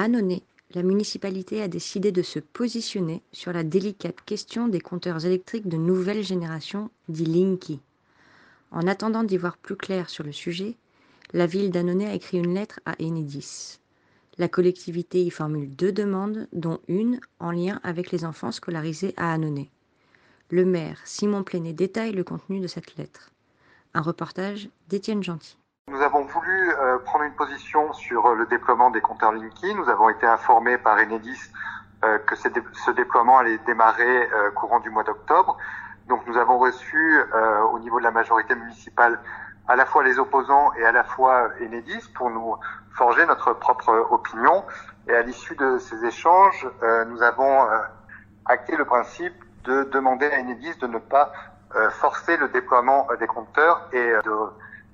À Annonay, la municipalité a décidé de se positionner sur la délicate question des compteurs électriques de nouvelle génération, dits Linky. En attendant d'y voir plus clair sur le sujet, la ville d'Annonay a écrit une lettre à Enedis. La collectivité y formule deux demandes, dont une en lien avec les enfants scolarisés à Annonay. Le maire Simon Plenet détaille le contenu de cette lettre. Un reportage d'Étienne Gentil. Nous avons voulu euh, prendre une position sur euh, le déploiement des compteurs Linky. Nous avons été informés par Enedis euh, que ce, dé ce, déploiement allait démarrer euh, courant du mois d'octobre. Donc nous avons reçu euh, au niveau de la majorité municipale à la fois les opposants et à la fois Enedis pour nous forger notre propre opinion. Et à l'issue de ces échanges, euh, nous avons acté le principe de demander à Enedis de ne pas forcer le déploiement des compteurs et de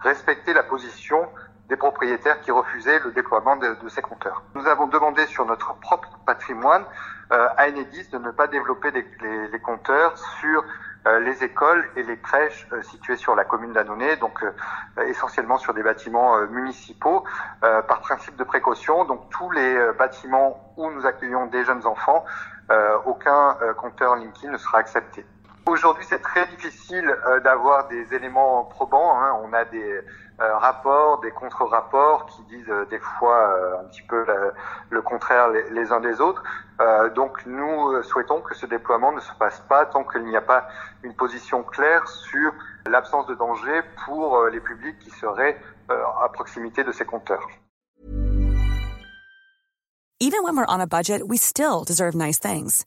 respecter la position des propriétaires qui refusaient le déploiement de, ces compteurs. Nous avons demandé sur notre propre patrimoine euh, à Enedis de ne pas développer les, compteurs sur euh, les écoles et les crèches euh, situées sur la commune d'Annonay, donc euh, essentiellement sur des bâtiments municipaux, par principe de précaution. Donc tous les bâtiments où nous accueillons des jeunes enfants, aucun compteur Linky ne sera accepté. Aujourd'hui, c'est très difficile euh, d'avoir des éléments probants. Hein. On a des euh, rapports, des contre-rapports qui disent euh, des fois un petit peu le, contraire les, les, uns des autres. donc, nous souhaitons que ce déploiement ne se passe pas tant qu'il n'y a pas une position claire sur l'absence de danger pour les publics qui seraient à proximité de ces compteurs. Even when we're on a budget, we still deserve nice things.